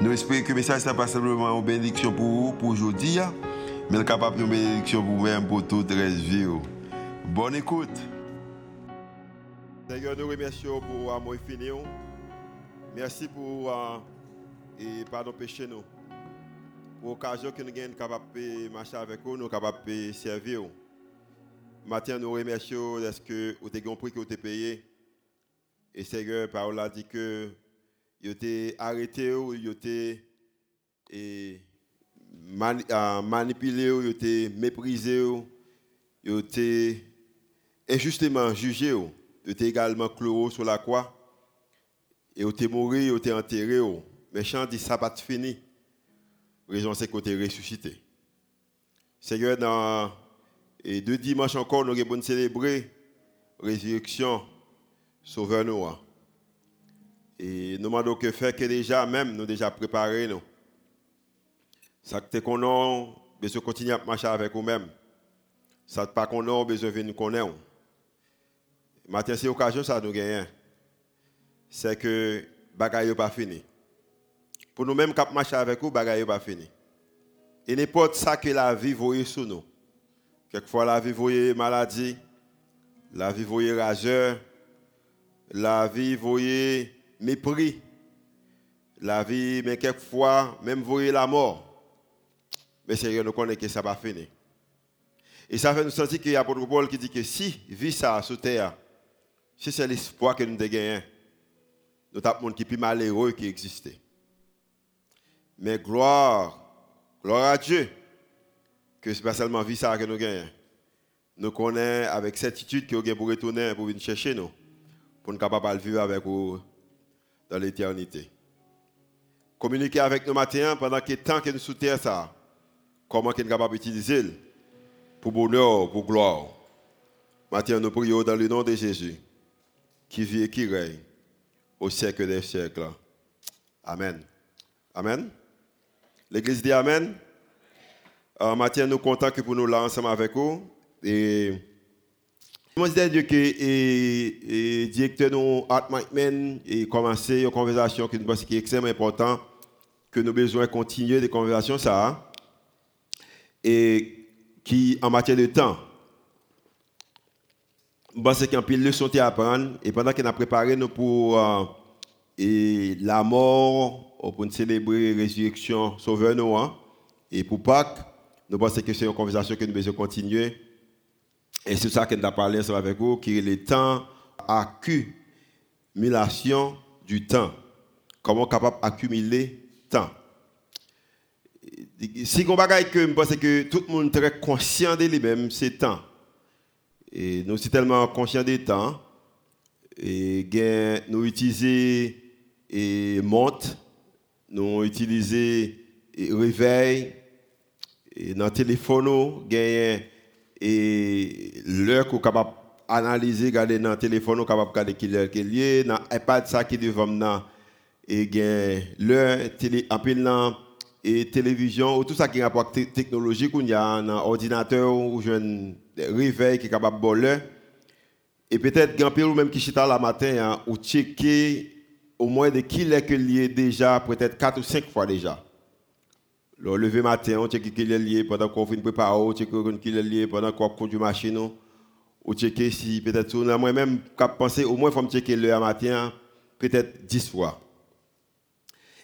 Nous espérons que le message n'est pas simplement une bénédiction pour vous, pour aujourd'hui, hein, mais capable de bénédiction pour vous-même, pour toute la vie. Bonne écoute. Seigneur, nous remercions pour l'amour infini. Merci pour euh, et pardon péché nous. Pour l'occasion que nous sommes capables de marcher avec vous, nous sommes capables de servir. Matin, nous remercions parce que vous avez compris que vous avez payé? Et Seigneur, parole a dit que ils été arrêté, ils été manipulé, ils été méprisé, ils été injustement jugé, ils été également cloué sur la croix, et ils été mort, ils été enterré. Mais chant dit ça pas fini. Raison c'est qu'on est ressuscité. Seigneur, dans et deux dimanches encore, nous avons célébrer résurrection, sauveur nous. Et nous demandons que faire que déjà, même, nous déjà préparé, nous. Ça que qu'on a besoin continuer à marcher avec nous-mêmes. Ça pas qu'on a besoin de nous connaître. Maintenant, c'est l'occasion, ça nous gagne. C'est que bagaille pas fini. Pour nous-mêmes, qui marcher avec nous, bagaille pas fini. Et n'importe ça que la vie voyait sur nous. Quelquefois, la vie voyait maladie, la vie voyait rageur, la vie voyait mépris. La vie, mais quelquefois, même voyez la mort. Mais Seigneur, nous connaissons que ça va finir. Et ça fait nous sentir qu'il y a l'apôtre Paul qui dit que si vie ça sur terre, si c'est l'espoir que nous avons nous avons monde qui est plus malheureux qui existait. Mais gloire, gloire à Dieu, que ce n'est pas seulement vie ça que nous gagnons. Nous connaissons avec certitude que nous pour retourner pour venir chercher nous, pour nous capables de vivre avec vous dans l'éternité. Communiquer avec nous matin pendant que temps que nous sous terre ça, comment nous sommes capables d'utiliser pour bonheur, pour gloire. Matin, nous prions dans le nom de Jésus, qui vit et qui règne au siècle des siècles. Amen. Amen. L'Église dit Amen. Euh, matin, nous contents que pour nous là avec vous. Et je dire que le directeur nous, Art McMahon, a commencé une conversation qui est extrêmement importante, que nous avons besoin de continuer des conversations, ça, et qui, en matière de temps, je pense qu'il y a une leçon à apprendre, et pendant qu'on a préparé nous pour euh, et la mort, pour célébrer la résurrection sauveur nous, hein, et pour Pâques, nous pensons que c'est une conversation que nous devons continuer. Et c'est ça qu'on a parlé avec vous, qui est le temps, accumulation du temps. Comment capable d'accumuler temps. Si on bagaille que je pense que tout le monde est très conscient de lui-même, c'est temps. Et nous sommes tellement conscients des temps. Et nous utilisons et montre, nous utilisons réveil, et dans le téléphone, nous et l'heure qu'on capable analyser, regarder dans le téléphone, on capable regarder qui l'heure qui lié, dans l'iPad ça qui devant nous et gain l'heure télé en et télévision ou tout ça qui est rapport technologique il y a un ordinateur ou un réveil qui est capable de l'heure. Et peut-être grand ou même qui chita la matin hein, ou checker au moins de qui l'heure que lié déjà peut-être 4 ou 5 fois déjà le lever matin, on check qu'il est lié pendant qu'on fait une préparation, on check qu'il est lié pendant qu'on conduit machine, on check si peut-être moi-même penser au moins faut me checker le matin peut-être 10 fois.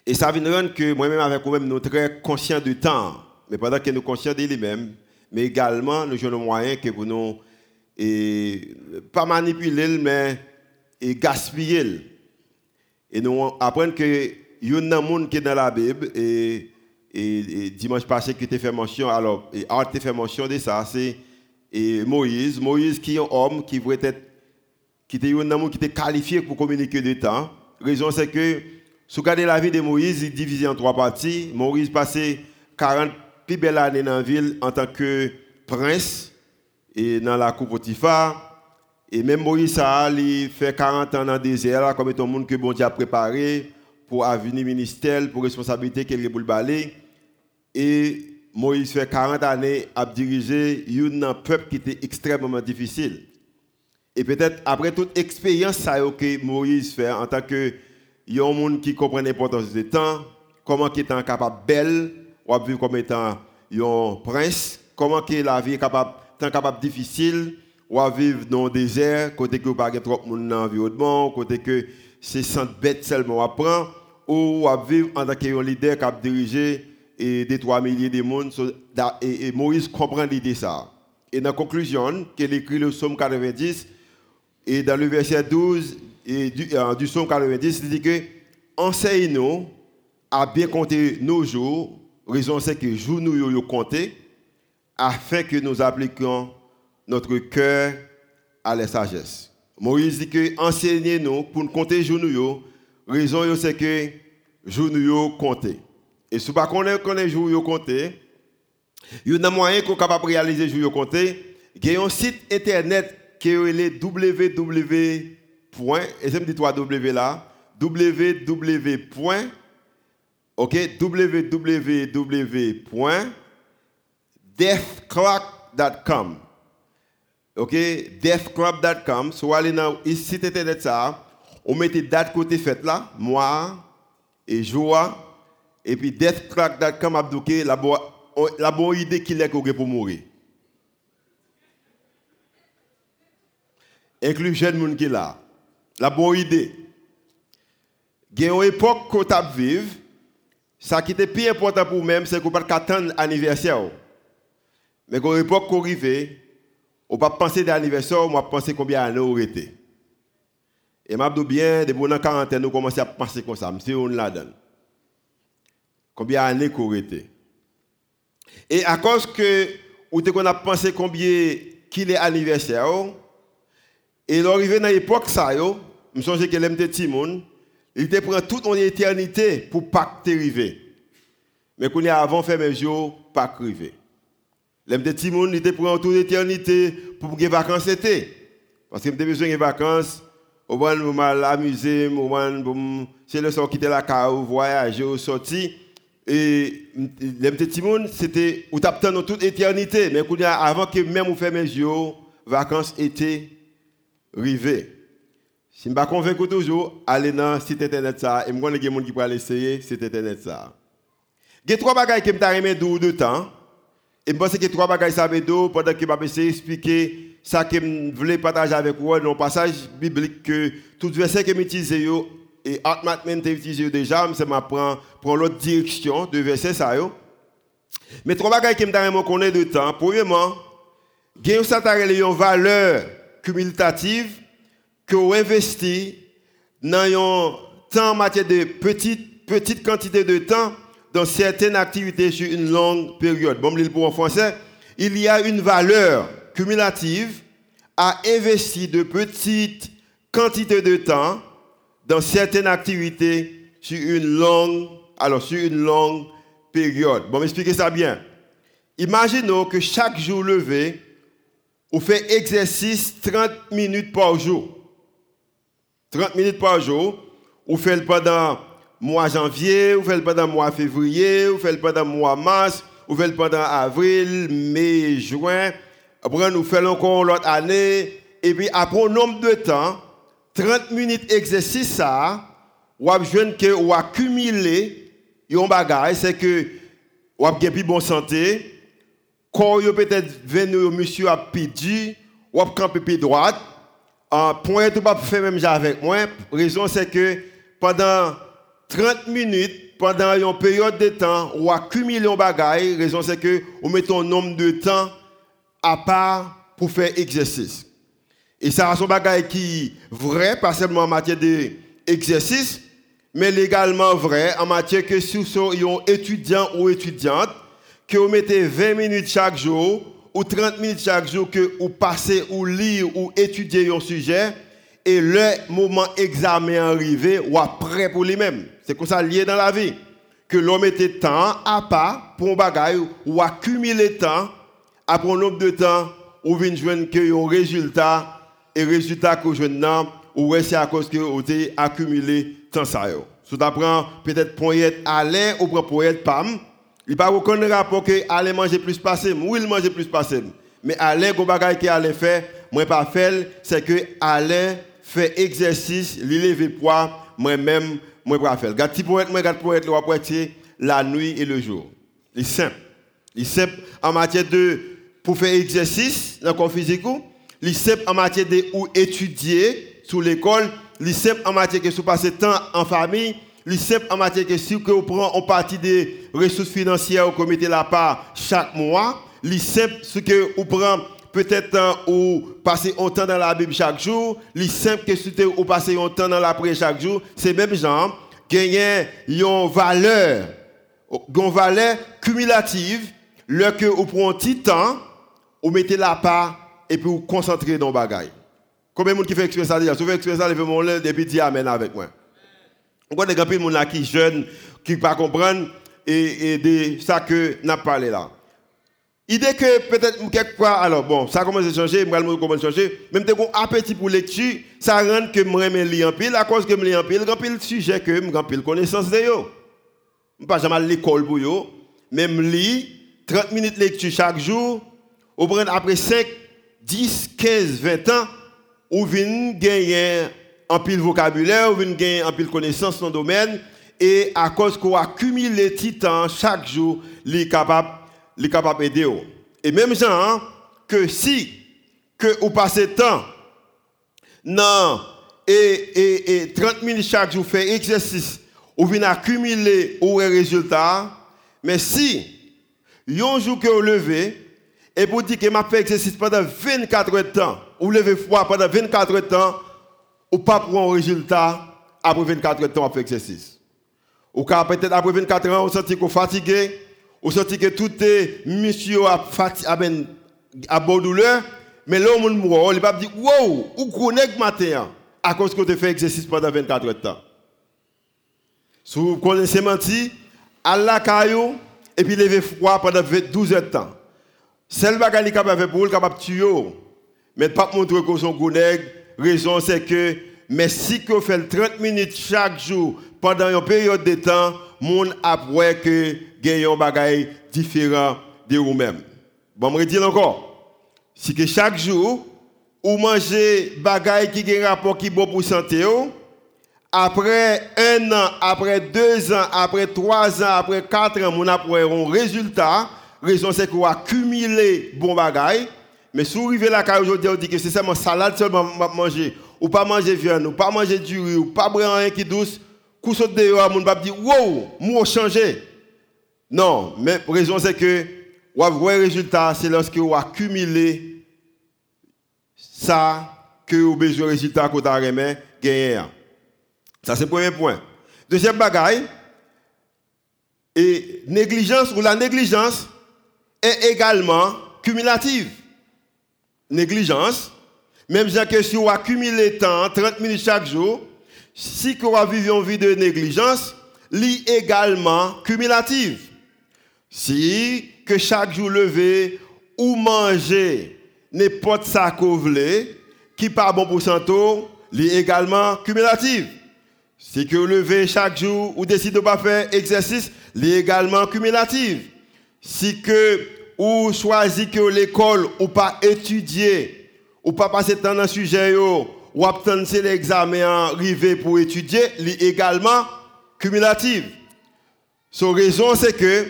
Et ça vient rendre que moi-même avec moi-même nous très conscients du temps, mais pendant que nous conscients de lui-même, mais également nous avons moyen que pour nous et pas manipuler mais et gaspiller. Et nous apprenons que il y a un monde qui est dans la Bible et et, dimanche passé, qui t'a fait mention, alors, et Art fait mention de ça, c'est Moïse. Moïse qui est un homme qui voulait être, qui était un homme qui était qualifié pour communiquer de temps. Raison, c'est que, si vous regardez la vie de Moïse, il est divisé en trois parties. Moïse passait 40 plus belles années dans la ville en tant que prince et dans la coupe Potiphar. Et même Moïse a fait 40 ans dans le désert, comme étant monde que bon Dieu a préparé pour avenir ministère, pour responsabilité qu'il a pour le balai. Et Moïse fait 40 années à diriger un peuple qui était extrêmement difficile. Et peut-être après toute expérience que Moïse fait en tant que un monde qui comprend l'importance du temps, comment il est capable belle, ou vivre comme étant un prince, comment la vie est capable, capable difficile, ou vivre dans le désert, côté que pas trop de monde dans l'environnement, côté que c'est sans bête seulement apprend, ou à vivre en tant que leader qui a dirigé et des 3 milliers de monde. Et, Moïse comprend l'idée ça. Et dans la conclusion, qu'il écrit le psaume 90, et dans le verset 12 et du, euh, psaume 90, il dit que enseigne-nous à bien compter nos jours, raison c'est que jour nous yo compter, afin que nous appliquions notre cœur à la sagesse. Moïse dit que enseignez-nous pour nous compter jour nous raison c'est que jour nous compter. Et si vous ne connaissez pas les jours compter, il y a un moyen qu'on capable de réaliser les jours compter. Il y a un site internet qui est www. Et je me dis 3 W là. www. OK, www.deathclock.com. OK, deathclub.com. So, allez dans site internet ça, on met date côté fête là, mois et jour et puis deathcrack.com a dit la, bonne idée qu'il est pour mourir. Inclus jeune monde qui là. La bonne idée. Il une époque qu'on a vivre, ça qui était plus important pour nous, c'est qu'on ne peut pas attendre l'anniversaire. Mais quand l'époque qu'on arrive, on ne peut pas penser d'anniversaire, on va penser combien d'années on été. Et je bien, depuis la quarantaine, on commence à penser comme ça, si on la donne combien d'années qu'on été. Et à cause que, ou qu'on a pensé combien qu'il est anniversaire, et l'arrivée dans l'époque, ça, yo, je souviens que l'aime de Timon, il te prend toute mon éternité pour pas arriver. Mais qu'on est avant faire mes jours, pas arriver. L'aime de Timon, il te prend toute l'éternité pour que vacances été. Parce que j'ai besoin de vacances, au moins, je mal amuser, au moins, c'est le sort quitter la cave, voyager, sortir. Et les petits monde, c'était, où t'attends toute éternité. Mais avant que même vous fermiez les yeux, vacances étaient arrivées. Si je ne suis pas convaincu toujours, allez dans le site internet ça. Et je connais des gens qui peuvent essayer site internet ça. Il y a trois bagages qui me aimé de temps. Et je pense que trois bagages ça pendant que je vais essayer d'expliquer ça que je voulais partager avec vous dans le passage biblique que tout verset que j'utilise et Atmatman t'a utilisé déjà, mais ma prend prend l'autre direction de verset ça yo. Mais trois bagages qui me donne connaît de temps. Premièrement, gagne ça une valeur cumulative que vous investissez dans un temps en matière de petite petite quantité de temps dans certaines activités sur une longue période. Bon, pour en français, il y a une valeur cumulative à investir de petites quantités de temps dans certaines activités sur une longue, sur une longue période. Bon, m'expliquez ça bien. Imaginons que chaque jour levé, on fait exercice 30 minutes par jour. 30 minutes par jour. On fait le pendant mois janvier, on fait le pendant mois février, on fait le pendant mois mars, on fait le pendant avril, mai, juin. Après, nous faisons encore l'autre année. Et puis, après un nombre de temps, 30 minutes d'exercice, ça, ou que ou accumuler un bagage, c'est que ou avez plus bonne santé, quand vous peut-être venu monsieur a pidi, ou avez camper pied droite, en point tout pas faire même avec moi, raison c'est que pendant 30 minutes, pendant une période de temps, ou accumuler un bagage, raison c'est que vous mettez un nombre de temps à part pour faire exercice. Et ça a son bagage qui est vrai, pas seulement en matière d'exercice, mais également vrai en matière que si vous êtes étudiant ou étudiante, que vous mettez 20 minutes chaque jour ou 30 minutes chaque jour que vous passez ou lire ou étudier un sujet, et le moment examen arrivé, ou prêt pour lui-même. C'est comme ça lié dans la vie. que l'homme était temps à pas pour un bagage ou accumuler temps après un nombre de temps ou vient que un résultat et résultat que je n'ai ou c'est à cause que vous avez accumulé temps ça. Si t'apprends peut-être poète Alain ou poète Pam, il pas aucun rapport que Alain manger plus passé, ou il mange plus passé. Mais Alain go bagage que Alain fait, moi pas fait, c'est que Alain fait exercice, il lève poids, moi-même moi pas faire. Gars petit poète, moi gars poète, le poète la nuit et le jour. Il est simple. Il est simple en matière de pour faire exercice dans le corps physique, simple en matière de ou étudier sous l'école, simple en matière de passer temps en famille, simple en matière de si vous prenez en partie des ressources financières que vous mettez la part chaque mois, simple ce que vous prenez peut-être ou passer un temps dans la Bible chaque jour, simple que si ou passer un temps dans la prière chaque jour, c'est même genre gagner une valeur, une valeur cumulative, le que vous prenez un petit temps, vous mettez la part et puis vous concentrez dans le bagage. Combien de monde qui fait expérience ça déjà? Si vous faites ça, levez mon main et puis dis Amen avec moi. On connaît des gens qui sont jeunes, qui ne pas comprendre et, et de ça que n'a parlé là. Idée que peut-être quelquefois, alors bon, ça commence à changer, moi je commence à changer, même si un appétit pour lecture, ça rend que je lis en pile, à cause que je lis en pile, je pile sujet que je pile connaissance de yo. Je pas jamais à l'école pour yo, même lis 30 minutes de lecture chaque jour, ou prendre après 5, 10, 15, 20 ans, ou vient gagner en pile vocabulaire, ou vient gagner en pile connaissance dans le domaine, et à cause qu'on accumule les titans chaque jour, il est capable est capable d'aider. Et même hein, que si que vous passez temps non et, et, 30 minutes chaque jour fait exercice, vous venez accumuler au résultat, mais si un jour que vous levez et vous dites que m'a fait exercice pendant 24 heures de temps, vous levez froid pendant 24 heures de temps, ou pas pour un résultat après 24 heures de temps à faire exercice. Ou peut-être après 24 heures, sentez que vous fatigué, vous sentez que tout est monsieur à à ben à bon douleur, mais là on mourra, il va dire wow, ou matin à cause que tu fait exercice pendant 24 heures de temps. Si vous connaissez menti, Allah caillou et puis lever froid pendant 12 heures. Seul bagage capable pour capable tuer. Mais pas montrer que son La raison c'est que mais si vous faites 30 minutes chaque jour pendant une période de temps, mon après que gagne un bagage différent de vous-même. Bon, je dire encore. Si que chaque jour, vous mangez bagage qui a un rapport qui bon pour santé, après un an, après deux ans, après trois ans, après quatre ans, mon après un résultat. Raison c'est que vous accumulez bon bagage. Mais si vous arrivez là aujourd'hui, vous dites que c'est seulement salade seulement manger, ou pas manger viande, ou pas manger du riz, ou pas boire rien qui douce, coup saute dehors, mon va dire wow, moi changé. Non, mais raison c'est que vous avez résultat, c'est lorsque vous accumulez ça que vous avez besoin de résultat que vous avez gagné. Ça c'est le premier point. Deuxième bagaille, et négligence ou la négligence est également cumulative. Négligence, même si vous accumulez temps, 30 minutes chaque jour, si vous vivez une vie de négligence, est également cumulative. Si que chaque jour levé ou manger n'importe ça voulez, qui pas bon pour santé, est également cumulative. Si que vous levez chaque jour ou décidez de pas faire exercice, est également cumulative. Si que ou choisissez que l'école ou pas étudier ou pas passer temps dans le sujet ou attendre l'examen arrivé pour étudier, est également cumulative. Son raison, c'est que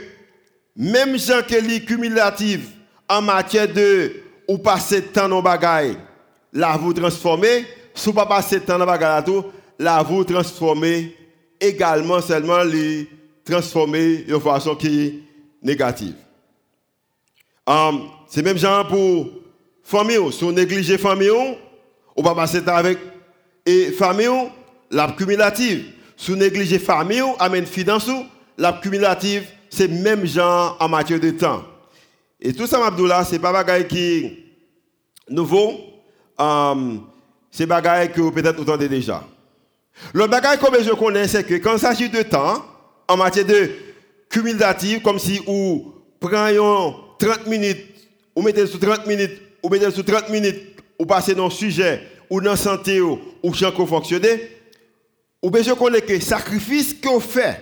même gens qui sont cumulative en matière de ou passer temps dans bagaille, la vous transformer, si vous pas passer temps dans bagaille la vous transformer également seulement les transformer de façon qui est négative. Um, c'est même genre pour famille, si on néglige famille, on va passer avec et famille, la cumulative. Si on néglige famille, amène finance, la cumulative, c'est même genre en matière de temps. Et tout ça, Abdullah, c'est pas bagaille qui nouveau, um, c'est bagaille que peut-être entendez déjà. Le bagaille comme je connais, c'est que quand il s'agit de temps, en matière de cumulative, comme si vous prenez 30 minutes, ou mettez sur 30 minutes, ou mettez sur 30 minutes, ou passez dans le sujet, ou dans la santé, ou champ fonctionner, ou bien je connais que sacrifice qu'on fait,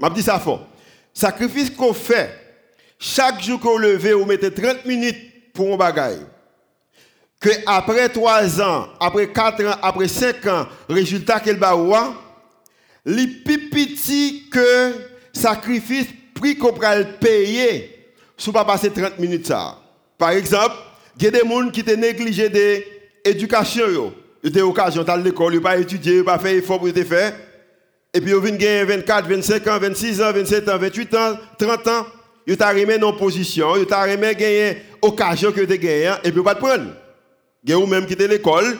je dis ça fort, sacrifice qu'on fait, chaque jour qu'on levez, vous mettez 30 minutes pour un bagaille. Que après 3 ans, après 4 ans, après 5 ans, résultat qu'elle va avoir, les plus que sacrifice prix qu'on va payer, si pas passer 30 minutes ça. Par exemple, il y a des gens qui ont négligé l'éducation. Ils ont occasion d'aller à l'école, ils n'ont pas étudié, ils n'ont pas fait effort pour faire. Et puis ils viennent gagner 24, 25 ans, 26 ans, 27 ans, 28 ans, 30 ans. Ils ont remis dans position, ils ont remis gagner occasion que tu gagné, et puis ils pas prendre. Il y a même qui à l'école,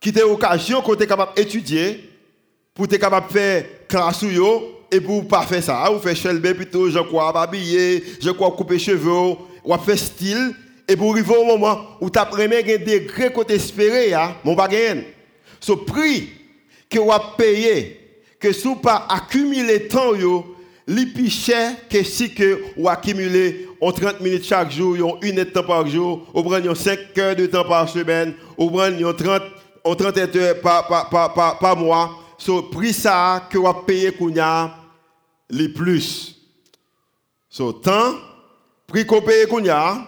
qui ont occasion qu'on d'étudier, pour être capable de faire classe et pour pas faire ça, vous faites chelbe plutôt, je crois habiller, je crois couper cheveux, ou faire style, et pour arriver au moment où tu as premier degré que tu espéré, mon pas Ce prix que vous payé, que si vous pas accumulé temps, li plus cher que si que vous accumulez en 30 minutes chaque jour, une heure de temps par jour, vous prenez 5 heures de temps par semaine, vous prenez 30, 30 heures par, par, par, par mois. So prix ça que vous kounya les plus. So temps prix qu'on paye kounya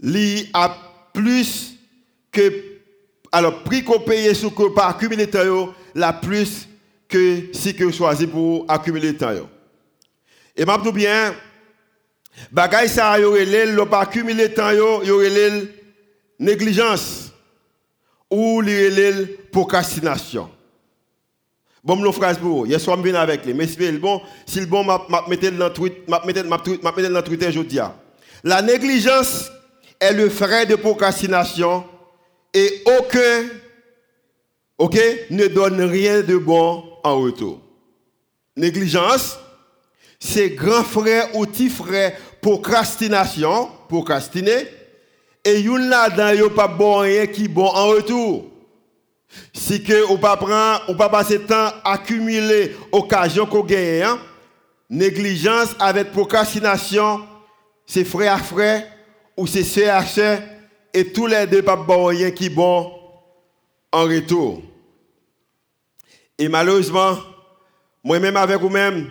li a plus que alors prix qu'on paye que par accumuler temps la plus que si que choisissez pour accumuler temps et m'a bien bagay ça yo relève le pas accumuler temps négligence ou li procrastination Bon, nos phrases pour vous. Hier soir, je viens avec les. Mais c'est bon, si le bon, je mettre dans le tweet, je le tweet aujourd'hui. La négligence est le frais de procrastination et aucun, ok, ne donne rien de bon en retour. Négligence, c'est grand frère ou petit frère procrastination, procrastiner, et yon là-dedans, a pas bon rien qui bon en retour. Si que ou pas ou pas passer temps accumuler occasion qu'on gagne, hein. négligence avec procrastination, c'est frère à frère ou c'est sœur à sœur et tous les deux pas bon rien qui bon en retour. Et malheureusement, moi-même avec vous-même,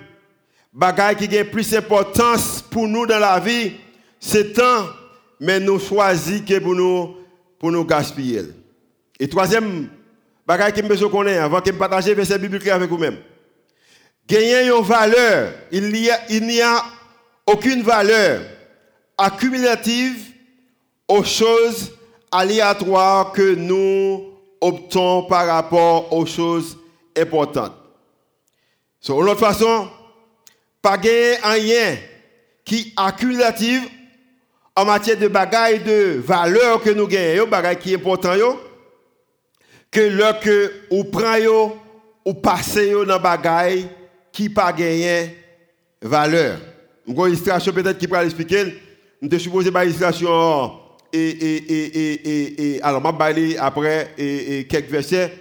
bagaille qui a plus d'importance pour nous dans la vie, c'est temps, mais nous choisissons que pour nous, pour nous gaspiller. Et troisième Bagay qui me besoin connaître avant que me partager verset biblique avec vous-même. Gagner une valeur, il n'y a, a aucune valeur accumulative aux choses aléatoires que nous optons par rapport aux choses importantes. Sur l'autre façon, pas gagner rien qui accumulative en matière de bagaille de valeur que nous gagnons, bagaille qui est important, que lorsque ou prend yo ou passe yo dans bagaille qui pas gagné valeur. Une illustration peut-être qui pourra expliquer. Je suppose une illustration et et et et alors m'a après et, quelques versets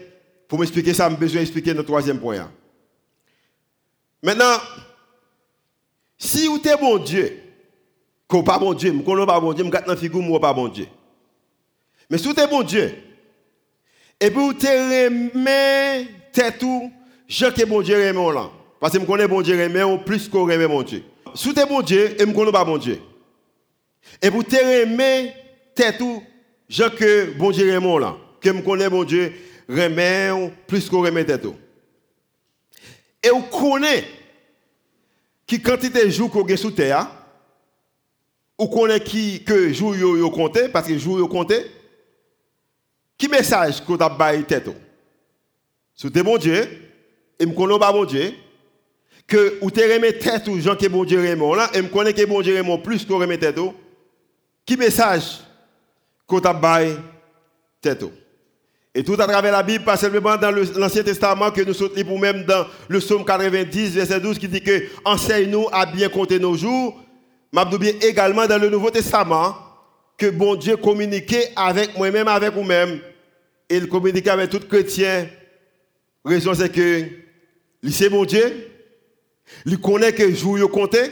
pour m'expliquer ça, j'ai besoin d'expliquer notre troisième point. Maintenant, si vous êtes bon Dieu, qu'on pas bon Dieu, ne pas bon Dieu, je ne pas figure moi pas bon Dieu. Mais si vous êtes bon Dieu, et puis, vous te remet tête je que bon Dieu remet là. Parce que je connais bon Dieu remet plus qu'on remet mon Dieu. Si vous bon Dieu, et je connais pas bon Dieu. Et vous te remet tête je que bon Dieu remet là. Que je connais bon Dieu remet plus qu'on remet tête. Et vous connaissez qui quantité de jours qu'on a sous terre, ou connaissez qui que jours yo compté, parce que jours yo compté, qui message tu as baillé tête Si tu es bon Dieu, et je ne connais pas bon Dieu, que ou te remet tête ou gens qui bon Dieu remet là, et je connais que bon Dieu remet plus que remet tête qui message tu as baillé tête et tout à travers la Bible, pas seulement dans l'Ancien Testament, que nous sommes pour même dans le psaume 90, verset 12, qui dit que enseigne-nous à bien compter nos jours. M'a bien également dans le Nouveau Testament, bon Dieu communiquait avec moi-même, avec vous-même. Et il communiquait avec tout chrétien. Raison c'est que c'est bon Dieu, Il connaît que jour yo compté.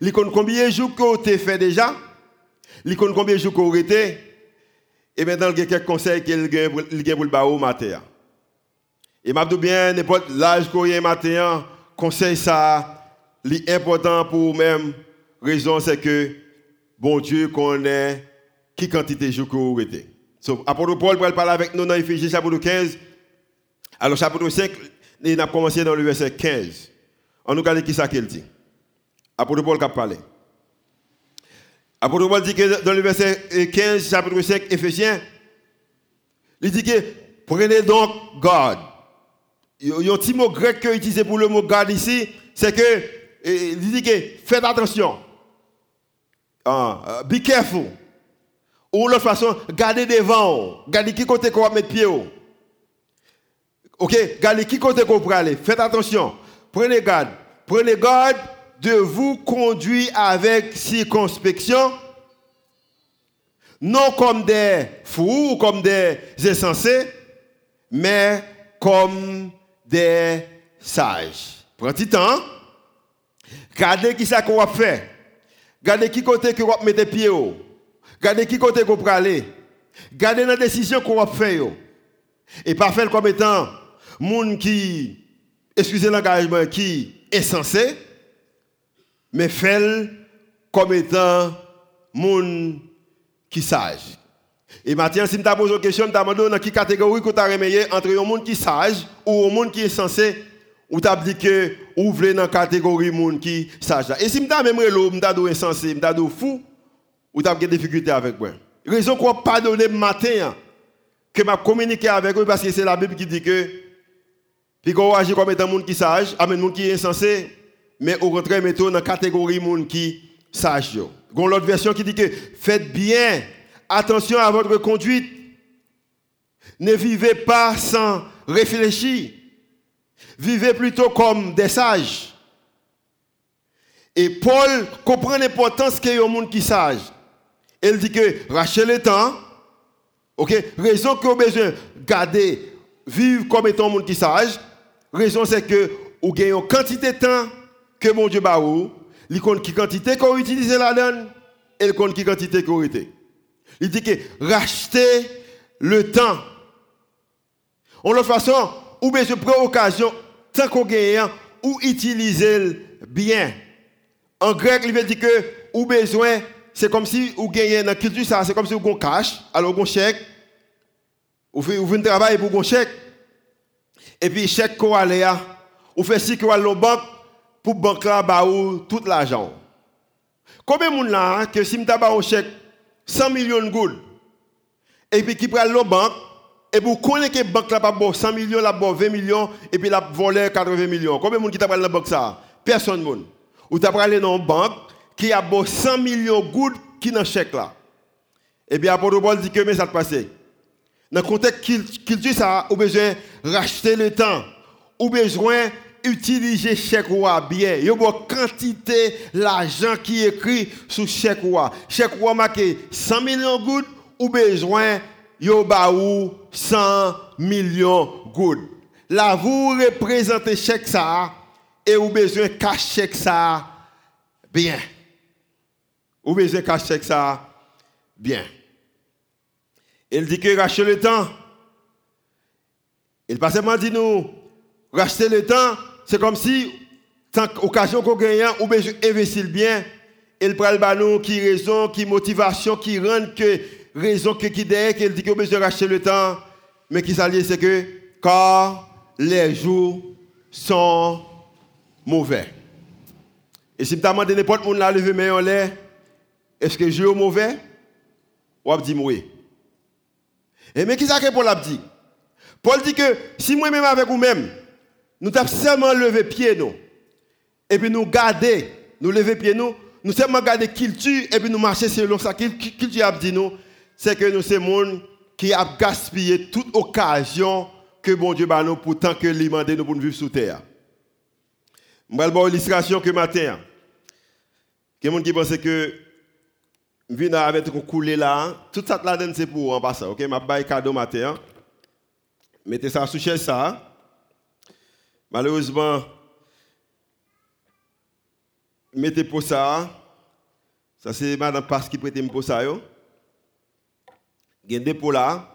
Il connaît combien de jours que tu fait déjà. Il connaît combien de jours vous été. Et maintenant, il y a quelques conseils qu'il a pour le bas au matin. Et m'a bien, n'importe l'âge qu'on y matin, conseil ça, l'important pour même raison c'est que bon Dieu connaît qui quantité de jours que vous été. So, apôtre Paul pour parler avec nous dans Éphésiens chapitre 15. Alors chapitre 5, il a commencé dans le verset 15. On nous regarde qui ça qu'il dit. Apôtre Paul qui a parlé. Apôtre Paul dit que dans le verset 15, chapitre 5, Éphésiens, il dit que prenez donc garde. Il y a un petit mot grec qui est utilisé pour le mot garde ici, c'est que, il dit que faites attention. Uh, be careful. Ou l'autre façon, gardez devant. Gardez qui côté qu'on va mettre pied. Ok, gardez qui côté qu'on peut aller. Faites attention. Prenez garde. Prenez garde de vous conduire avec circonspection, non comme des fous ou comme des insensés, mais comme des sages. Prenez temps. Gardez qui ça qu'on va faire. Gardez qui côté qu'on va mettre pied. Gardez qui côté qu'on va aller. Gardez la décision qu'on va faire. Et pas faire comme étant monde qui, excusez l'engagement, qui est censé, mais fait comme étant monde qui sage. Et maintenant, si je te pose une question, je te demande dans quelle catégorie que tu as remis entre un monde qui sage ou un monde qui est censé, ou tu as dit que ou dans la catégorie monde qui sage. Et si te même relo, je te insensé, je te fou, ou tu as des difficultés avec moi. Raison qu'on pas donné matin que m'a communiqué avec eux parce que c'est la Bible qui dit que puis qu'on agit comme étant monde qui sage, un monde qui est insensé, mais au contraire mettons dans la catégorie monde qui sage. Gon l'autre version qui dit que faites bien attention à votre conduite. Ne vivez pas sans réfléchir. Vivez plutôt comme des sages. Et Paul comprend l'importance qu'il y a un monde qui sage. Il dit que rachetez le temps. OK, raison que vous besoin de garder vivre comme étant un monde qui sage. Raison c'est que vous avez une quantité de temps que mon Dieu ba ou, il compte qui quantité qu'on utilise la donne il compte qui quantité qu'on été. Il dit que racheter le temps. En l'autre façon, ou bien je prends occasion, tant qu'on gagne, ou utiliser bien. En grec, il veut dire que ou besoin, c'est comme si vous gagnez dans la culture, c'est comme si vous avez cash, alors vous avez chèque, vous faites un travail pour un chèque, et puis chèque qu'on a, vous faites si qu'on a le banque, pour banque là ba ou tout l'argent. Combien de monde là que si m'ta ba un chèque 100 millions de gouttes et puis qui prend le banque et vous connaissez que banque là pas 100 millions là 20 millions et puis la volé 80 millions. Combien de monde qui t'a pris la banque ça? Personne monde. Ou t'a pris dans une banque qui a 100 millions de gouttes qui dans chèque là. Et bien apôtre Paul dit que mais ça te passé. Dans le contexte qu'il dit ça, ou besoin racheter le temps, ou besoin utiliser chèque roi bien. Il y a une quantité l'argent qui est écrit sur chèque roi. Chèque roi marqué 100 millions de gouttes ou besoin yo ou 100 millions gouttes. Là vous représentez chèque ça et vous besoin cash chèque ça bien. Vous besoin cash chèque ça bien. Il dit que racheter le temps. Il passe dit nous racheter le temps c'est comme si, tant occasion qu'on gagne, ou bien investir bien, il prend le ballon qui raison, qui motivation, qui rend que raison que qui derrière, qu'il dit qu'on besoin racheter le temps, mais qui s'allie, c'est que, car les jours sont mauvais. Et si je demande n'importe qui là lever mais en l'air, est-ce que je suis mauvais? Ou dit oui. Et mais qui ça que Paul a dit? Paul dit que si moi-même avec vous-même, nous avons seulement levé pied nous. Et puis nous garder, nous lever pied nous, nous seulement garder culture et puis nous marcher selon ça. Culture a dit nous, c'est que nous sommes monde qui a gaspillé toute occasion que bon Dieu nous pour tant que lui nous pour vivre sous terre. Je vais vous illustration que matin. Il y qui pensent que je viens avec un coulé là, tout ça là c'est pour en passant. OK, je vais cadeau matin. Mettez ça sous chaise ça. Malheureusement, mettez pour ça. Ça, c'est Madame Passe qui prête pour ça. Il y a des pour là.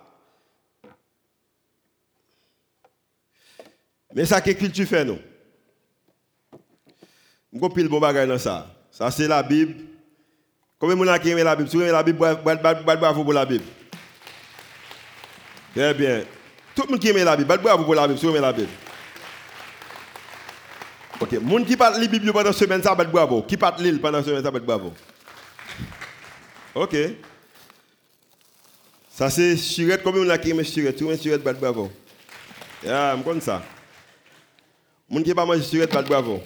Mais ça, quelle culture fait nous? Je pile bon bagage dans ça. Ça, c'est la Bible. Combien de gens qui aiment la Bible? Si vous aimez la Bible, bravo pour la Bible. Très bien. Tout le monde qui aime la Bible, bravo pour la Bible, si vous aimez la Bible. Ok, les gens qui parlent la Bible pendant une semaine, ça va bravo. Qui parle l'île pendant une semaine, ça va bravo. Ok. Ça c'est surette, combien de gens qui aiment surette Tout le monde surette, bravo? Yeah, je connais ça. Gens qui pas manger surette, bravo.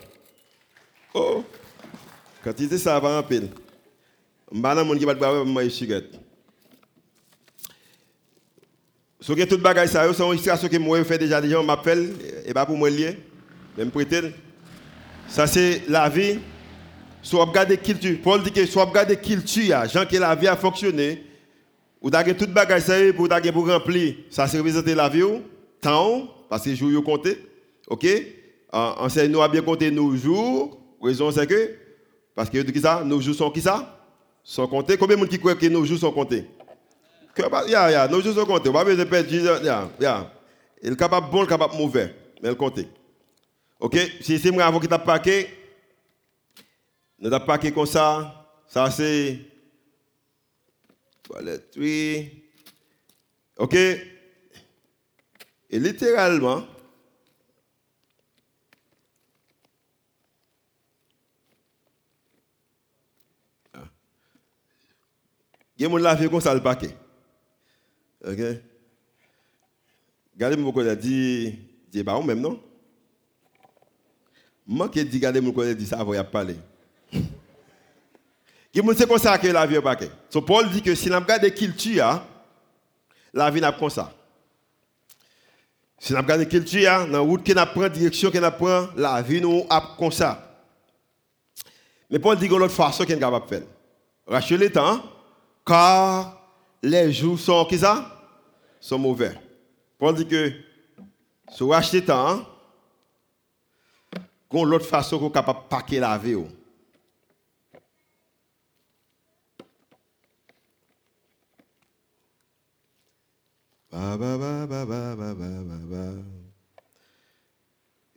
Oh. Quand tu dis ça, va en pile. Sais pas qui va bravo, manger surette. Si vous tout bagage ça, c'est une illustration que moi je fais déjà, des gens m'appellent, et pas pour moi lier, même prêter. Ça, c'est la vie. Soit regarder culture. Paul dit que soit regarder culture, gens que la vie a fonctionné. Ou avez tout bagage ça pour pour remplir. Ça, c'est représenter la vie. Temps, parce que les jours compté. OK? Enseigne-nous à bien compter nos jours. Raison, c'est que. Parce que qui ça? Nos jours sont qui ça? Sont comptés. Combien de gens qui croient que nos jours sont comptés? Ya, ya, nos jours sont comptés. On va pas perdre. Ya, ya. Il capable bon, capable mauvais. Mais il compte. Ok, si c'est moi avant qui t'a paqué, nous t'a paqué comme ça, ça c'est toilette, oui. OK. Et littéralement, ah, Il y a des gens comme ça le paquet. OK? Regardez mon collègue dit, dit, e bah, même, non? Moi qui dit, regardez mon collègue dit ça avant a parler. C'est comme ça que la vie est paquet. So Paul dit que si on regarde qu'il tue, la vie n'a pas comme ça. Si on regarde qu'il tue, dans la route qu'on prend, direction qu'on prend, la vie nous a comme ça. Mais Paul dit que l'autre façon qu'on est capable de faire. Racheter le temps, car les jours sont, qui ça? sont mauvais. Paul dit que, si racheter le temps, l'autre façon qu'on capable de paquer la vie. Ba ba ba ba ba ba ba ba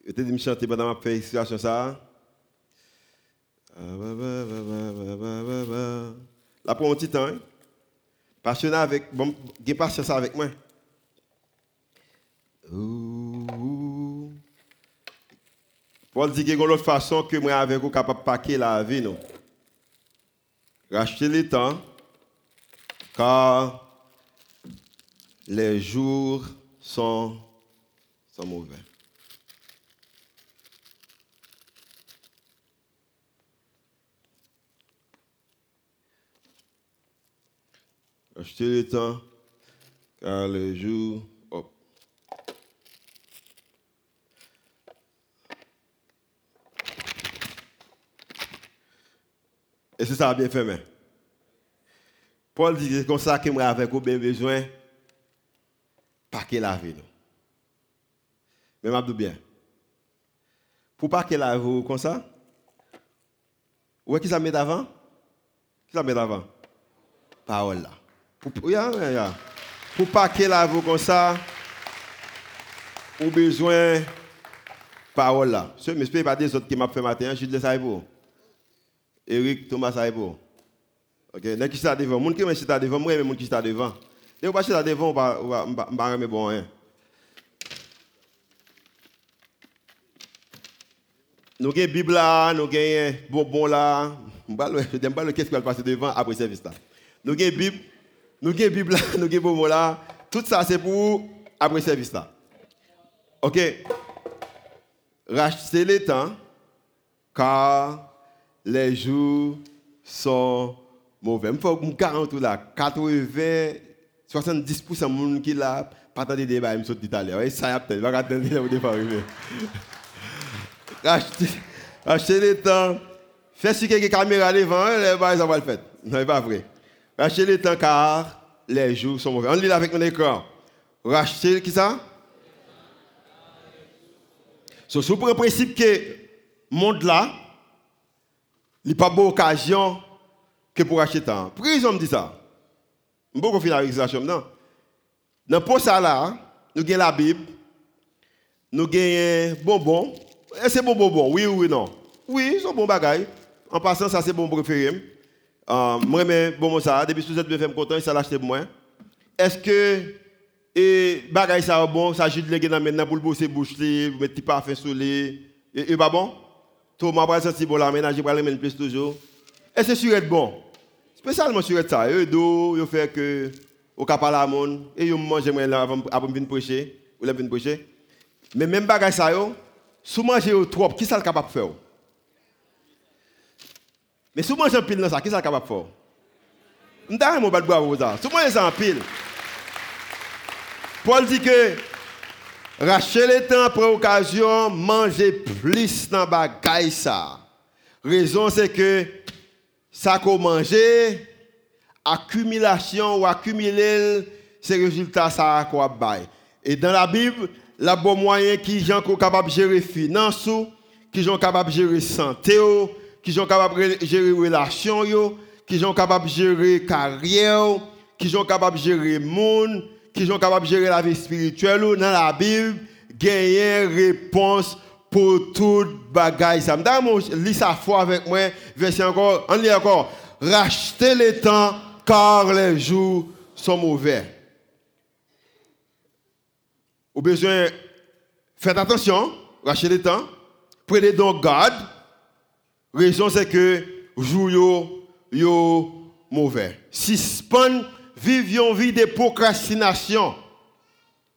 me chanter pendant ma faire situation ça La prend un petit temps. Hein? Passionné avec. Avec moi. Ouh. Paul dit qu'il y a une autre façon que moi avec vous capable de paquer la vie. Non? Racheter les temps. Car les jours sont, sont mauvais. Racheter le temps, car les jours Et c'est ça bien fait, mais. Paul dit c'est comme ça que moi avec bien besoin paquer la vie. Mais m'a bien. Pour paquer la vie comme ça, où est-ce ça met avant Qui ça met avant Parole là. Pour, yeah, yeah. pour paquer la vie comme ça, ou besoin parole là. Ce n'est pas des autres qui m'a fait matin, je dis ça pour Eric Thomas Aibo. OK, les qui sont devant, monde qui est devant, moi même monde qui sont devant. Dès vous devant, on va on va pas bon hein. Nous avons Bible là, nous avons bonbon là. Je ne sais pas qu'est-ce qui va passer devant après le service là. Nous avons Bible, nous avons Bible là, nous avons bonbon là. Tout ça c'est pour après le service là. OK. Rachetez le temps car les jours sont mauvais. Il faut que je 40 là, 80, 70% de monde qui là, pas de débat, il me saute d'Italie. Ça y a peut-être, va attendre, il va arriver. Achetez le temps. Faites ce que les caméras devant, les bails, ça va le faire. Non, c'est pas vrai. Rachetez le temps car les jours sont mauvais. On lit avec mon écran. Rachetez, qui ça? So, sous le principe que le monde là, Il n'y a pas d'occasion que pour acheter temps. Prison me dit ça? Je ne vais pas avec ça. Non. Dans le ça là, nous avons la Bible, nous avons bonbon. Est-ce que c'est bon bonbon? Oui ou non? Oui, c'est un bon bagage. En passant, ça c'est bon préféré. Euh, moi, je bon ça. Depuis que vous êtes bien content, ça l'acheter pour moi. Est-ce que et bagay ça bon, ça juste légué dans maintenant pour le bosser bouche pour mettre petit parfum sur les et, pas bon? Tout m'a pas senti bon la ménage pour le plus toujours. Et c'est sûr être bon. Spécialement sur ça, eux do, yo fait que au cap à monde et yo manger moi là avant avant venir prêcher, ou la venir prêcher. Mais même bagay ça yo, sous manger trop, qui ça capable de faire Mais sous manger pile dans ça, qui ça capable de faire M'ta mon bad bravo ça. Sous manger ça en pile. Paul dit que racheter le temps pour occasion, manger plus dans bagaille ça. Raison c'est que ça qu'on manger, accumulation ou accumuler ces résultats ça quoi bail. Et dans la Bible, la bon moyen qui sont capables de gérer finances, qui sont capables de gérer santé, qui sont capables de gérer relations, qui sont capables de gérer carrière, qui sont capables de gérer monde qui sont capables de gérer la vie spirituelle dans la Bible, gagner réponse pour toute bagaille. Ça me lis ça fois avec moi, verset encore, on lit encore. Rachetez le temps car les jours sont mauvais. Au besoin, faites attention, rachetez le temps, prenez donc garde. Raison c'est que jour yo, mauvais. Suspend vivions vie de procrastination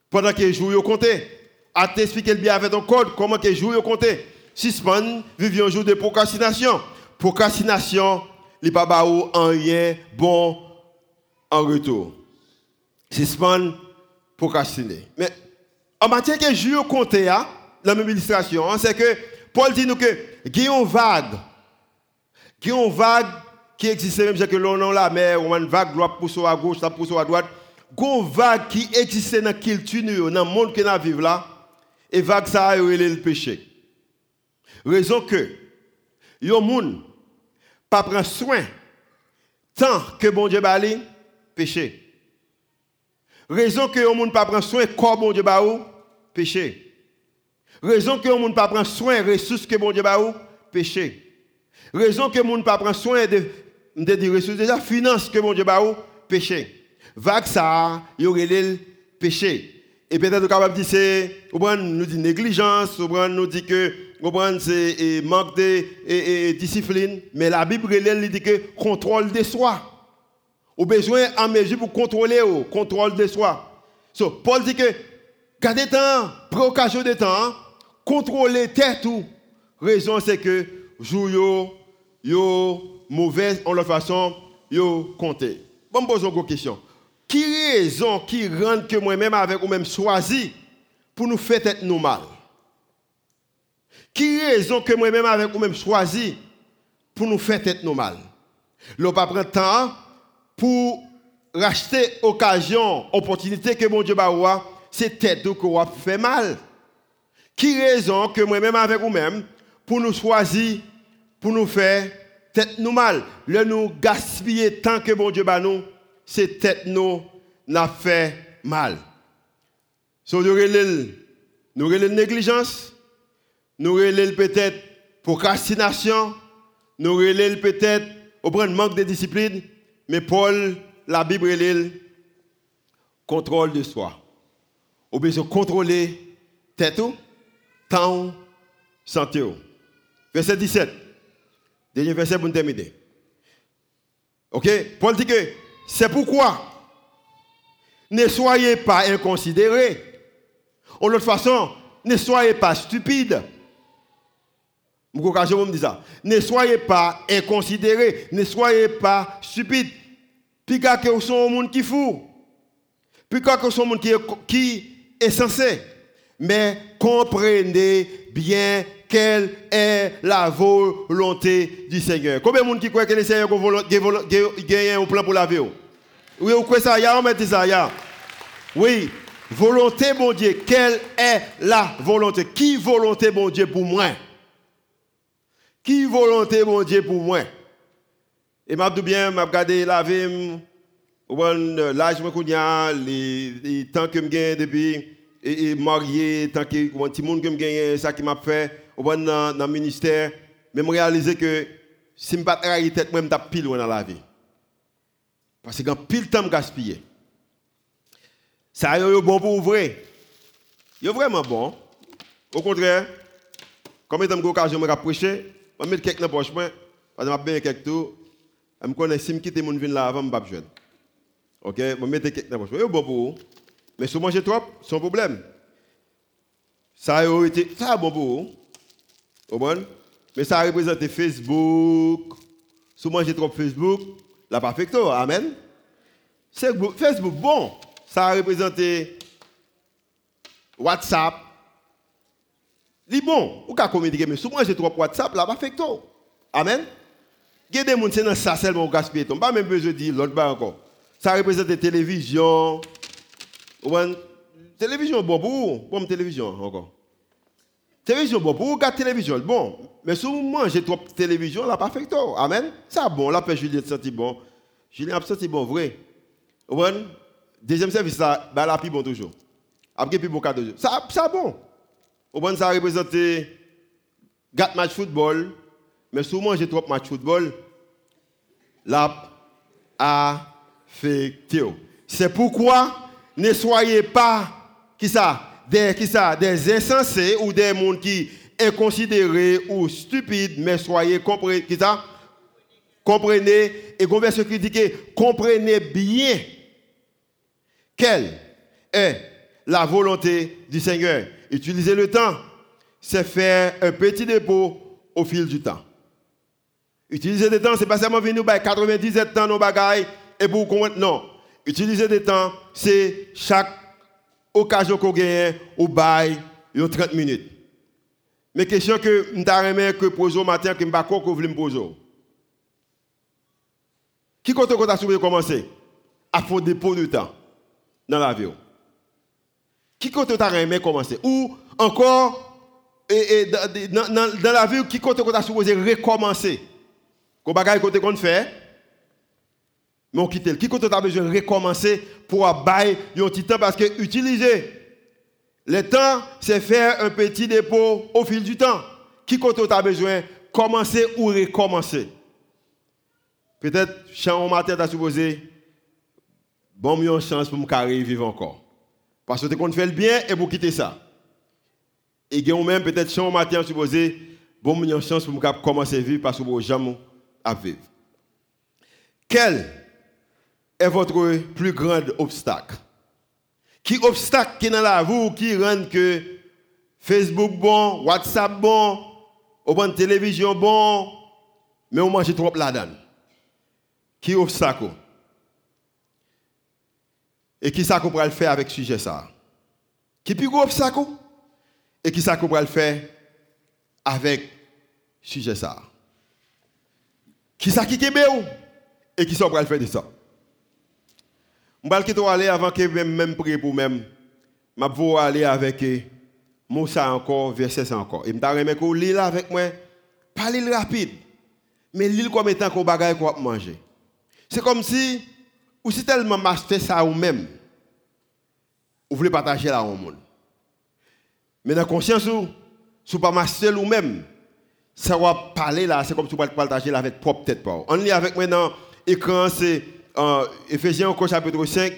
pendant que les jours comptés. À t'expliquer bien avec ton code comment que les jours sont comptés. Suspend, vivions un jour de procrastination. Procrastination, il pas en rien bon en retour. Suspend, procrastiner. Mais en matière de jours comptés, hein, dans l'administration, hein, c'est que Paul dit nous que il y a une vague. Il y a une vague qui existait même que l'on a la mer, ou une vague doit pousser à gauche, ça pousse à droite. Une vague qui existait dans la culture, dans le monde que nous vivons là, et vague ça a le péché. Raison que, yon monde pas soin tant que bon Dieu bali péché. Raison que yon monde pas soin corps bon Dieu ba péché. Raison que yon monde pas prend soin ressources que bon Dieu ba péché. Raison que monde pas prend soin de dis ressources déjà, finance que mon Dieu ba péché. Vague ça, il y aurait le péché. Et peut-être capable de dire c'est nous dit négligence, nous dit que c'est manque de discipline, mais la Bible elle dit que contrôle de soi. Au besoin en mesure pour contrôler contrôle de soi. So, Paul dit que gardez temps, prenez occasion de temps, contrôler tête tout. Raison c'est que jour yo mauvaise en leur façon, yo compter. Bon, pose une question. Qui raison qui rend que moi-même avec ou-même choisi pour nous faire être nous mal? Qui raison que moi-même avec ou-même choisi pour nous faire être nous mal? L'on pas prendre temps pour racheter occasion, opportunité que mon Dieu va c'est tête que vous fait mal. Qui raison que moi-même avec vous-même pour nous choisir, pour nous faire tête nous mal? Le nous gaspiller tant que bon Dieu bat nous, c'est tête nous n'a fait mal. So, nous nous négligence, nous relève peut-être procrastination, nous relève peut-être au manque de discipline, mais Paul, la Bible relève contrôle de soi. Au besoin de contrôler tête, temps, santé. Verset 17. Dernier verset pour nous terminer. Ok? Paul dit que c'est pourquoi ne soyez pas inconsidérés. En l'autre façon, ne soyez pas stupides. Je dis ça. Ne soyez pas inconsidérés. Ne soyez pas stupides. Puis que vous sont un monde qui fou. Puis que vous sont un monde qui est censé. Mais comprenez bien quelle est la volonté du Seigneur. Combien de monde qui croit que le Seigneur a un plan pour la vie Oui, vous croyez ça? On met ça Oui, volonté, mon Dieu. Quelle est la volonté? Qui volonté, mon Dieu, pour moi? Qui volonté, mon Dieu, pour moi? Et m'a dit bien, m'a regardé la vie, l'âge que les temps que je depuis, et, marié, tant que un petit monde que je ça qui m'a fait, dans le ministère, mais je réalisé que si je ne pas travailler tête, je suis pile dans la vie. Parce que quand pile temps gaspillé. Ça est bon pour vrai. Il est vraiment bon. Au contraire, comme j'ai l'occasion de prêcher, je vais mettre quelques dans la poche, je bien quelques tours. Je connais si je quitte mon vin là avant, je ne vais pas Ok, je vais mettre quelques dans la poche. Bon pour vous. Mais si vous mangez trop, c'est un problème. Ça a été, ça bon pour vous. Mais ça a représenté Facebook. Si vous trop Facebook, la fait Amen. Facebook, bon. Ça a représenté WhatsApp. C'est bon. Vous pouvez communiquer, mais si vous trop WhatsApp, la fait Amen. Il y a des gens qui sont ça seulement au. Pas même besoin de dire l'autre bas encore. Ça représente la télévision. Télévision, bon pour Bon, télévision encore. Télévision, bon, pour regarder télévision, bon. Mais si vous mangez trop de télévision, là, pas fait Amen. Ça bon, là, Julien senti bon. Julien a senti bon, vrai. Bon. Deuxième service, là, bah, là, plus bon toujours. Après, plus bon cadeau. Ça, ça bon. Bon, ça représente 4 matchs football. Mais si vous mangez trop de matchs football, là, affecté. C'est pourquoi ne soyez pas, qui ça, des, qui ça, des insensés ou des gens qui sont considérés ou stupides, mais soyez comprenez, qui ça? Comprenez, et qu'on se critiquer, comprenez bien quelle est la volonté du Seigneur. Utiliser le temps, c'est faire un petit dépôt au fil du temps. Utiliser le temps, c'est pas seulement venir 97 ans nos bagailles et pour non. Utiliser le temps, c'est chaque occasion qu'on gagne ou bail 30 minutes. Mais question que je t'ai que pose au matin que je ne me poser. Qui compte quand tu as commencé? À faire pots de temps dans l'avion. Qui compte tu as commencer Ou encore et, dans, dans, dans, la vie, qui compte tu as supposé recommencer? Qu'on bagaille côté qu'on fait? Mais on quitte. Qui compte tu as besoin de recommencer pour bailler un petit temps? Parce que utiliser le temps, c'est faire un petit dépôt au fil du temps. Qui compte tu as besoin? De commencer ou recommencer? Peut-être, chant matin, tu as supposé, bon, mieux une chance pour me carrer vivre encore. Parce que tu comptes faire le bien et pour quitter ça. Et même, peut-être, chant matin, supposé, bon, mieux une chance pour me commencer à vivre parce que vous jamais à vivre. Quel est votre plus grand obstacle. Qui obstacle qui est dans la vie qui rend que Facebook bon, WhatsApp bon, ou bon télévision bon, mais on mange trop là-dedans. Qui obstacle? Et qui ça qu'on pourrait le faire avec ce sujet ça? Qui plus gros obstacle? Et qui ça qu'on le faire avec ce sujet ça? Qui ça qui est et qui ça le faire de ça? Je vais aller avant que je même prier pour même. Je vais aller avec Moussa encore, verset encore. Et je vais que lire avec moi. Pas lire rapide. Mais lire comme étant qu'on bagaille qu'on manger. C'est comme si, ou si tellement fait ça ou même, vous voulez partager là au monde. Mais dans la conscience, si vous pas master ou même, ça va parler là, c'est comme si vous partager là avec propre tête. On lit avec moi dans l'écran, c'est en Ephésiens au chapitre 5,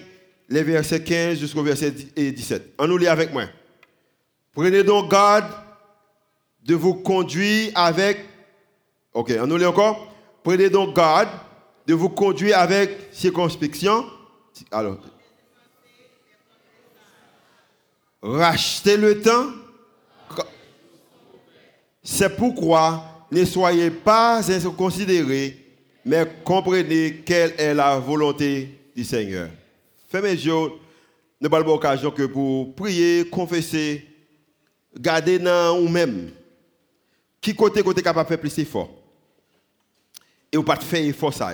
les versets 15 jusqu'au verset 17. On nous lit avec moi. Prenez donc garde de vous conduire avec. Ok, on nous lit encore. Prenez donc garde de vous conduire avec circonspection. Alors. Rachetez le temps. C'est pourquoi ne soyez pas inconsidérés mais comprenez quelle est la volonté du Seigneur. Faites mes yeux, ne pas l'occasion que pour prier, confesser, garder dans vous-même. Qui côté côté capable de faire plus fort. Et vous pas faire effort ça.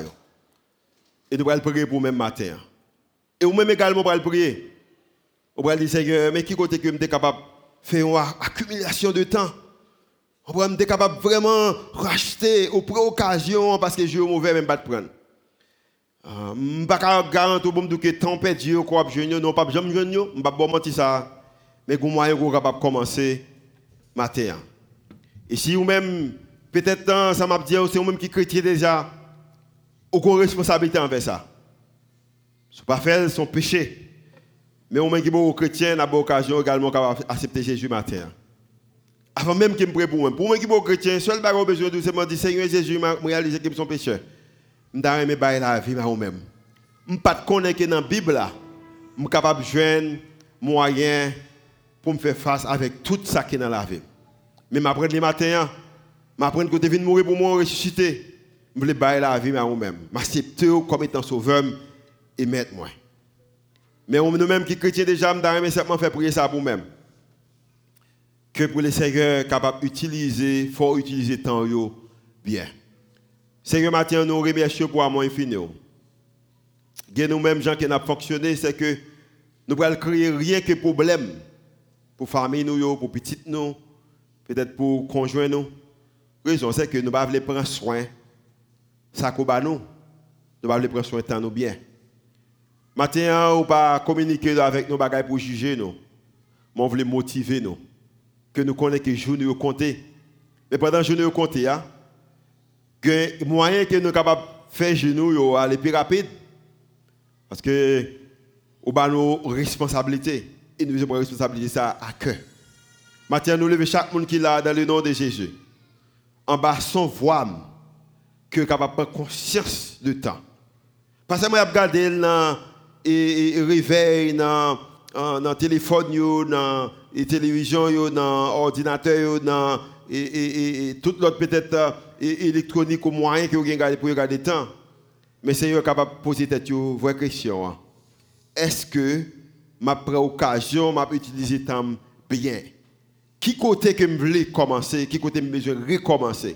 Et nous allons prier pour même matin. Et vous-même également pour prier. Vous allez dire Seigneur, mais qui côté que je capable de faire une accumulation de temps? On pourrait être capable vraiment racheter au pré-occasion parce que je mauvais, même pas de prendre. Je ne peux pas garantir que tempête, je quoi, je non, pas jamais je ne peux pas mentir ça. Mais vous moyen pour capable commencer matin. Et si vous-même, peut-être, ça m'a dit, c'est vous-même qui chrétien déjà, vous avez responsabilité envers ça. Ce pas faire son péché. Mais au moins qui est chrétien, n'a pas occasion également d'accepter Jésus matin. Avant même qu'il me prie pour moi. Pour moi qui est chrétien, seul bagage besoin de c'est dire Seigneur Jésus m'a réalisé que je suis pécheur. Je dois aimer la vie moi-même. Je ne pas connaître que dans la Bible je suis capable de joindre moyen pour me faire face avec tout ça qui est dans la vie. Mais m'apprendre les matins, m'apprendre que tu viens mourir pour moi ressusciter. Je veux la vie moi-même. M'accepter comme étant sauveur et mettre moi. Mais nous-mêmes qui chrétiens déjà, nous avons simplement fait prier ça pour nous-mêmes. Que pour les seigneurs capables d'utiliser, il faut utiliser le temps bien. Seigneur, maintenant, nous remercions pour amour infini. Nous-mêmes, gens qui ont fonctionné, c'est que nous ne pouvons créer rien que problème pour famille, nous, pour petites nous, peut-être pour conjoint nous. Raison, c'est que nous ne pas prendre soin ça nous. Nous ne pouvons pas prendre soin de temps nous bien. Maintenant, on pas communiquer avec nos bagages pour juger nous. Mais on veut motiver nous. Que nous connaissons que jour nous compter. Mais pendant que nous compter, hein, que moyen que nous sommes capables de faire genou aller plus rapide. Parce que nous avons nos responsabilités. Et nous avons responsabilité ça à cœur. Maintenant, nous levons chaque monde qui là dans le nom de Jésus. En bas, son voix, que capable de prendre conscience du temps. Parce que moi, je regarde dans et, réveil dans le téléphone, dans la télévision, dans l'ordinateur, dans et, et, tout l'autre peut-être euh, électronique ou moyen que vous avez pour regarder le temps. Mais c'est capable de poser une vraie question. Hein. Est-ce que ma occasion, m'a utilisé temps bien? Qui côté que je voulais commencer, qui côté je besoin recommencer?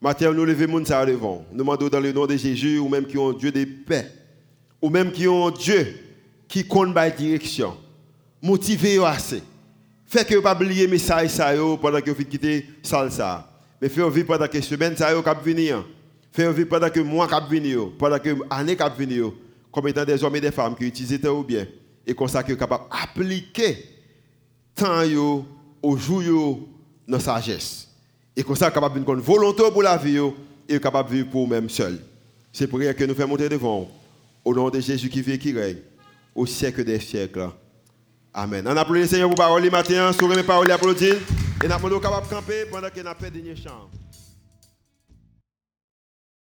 Maintenant, nous levons ça devant. Nous demandons dans le nom de Jésus, ou même qui ont Dieu de paix ou même qui ont Dieu qui compte la direction, motivé assez. Fait que vous pas oublier message ça pendant que vous quitter salle ça. Mais faites vivre pendant que semaine ça yo cap venir. Faites vivre pendant que mois cap venir, pendant que année cap venir comme étant des hommes et des femmes qui utilisent ou bien et comme ça que capable appliquer temps yo au jour yo dans sagesse. Et comme ça capable une volonté pour la vie et capable de vivre pour nous-mêmes seul. C'est pour rien que nous faisons monter devant. Au nom de Jésus qui vit et qui règne, au siècle des siècles. Amen. On applaudit le Seigneur pour parole matin, sourire mes paroles, applaudit. Et nous sommes capables de camper pendant que nous fait dernier chant.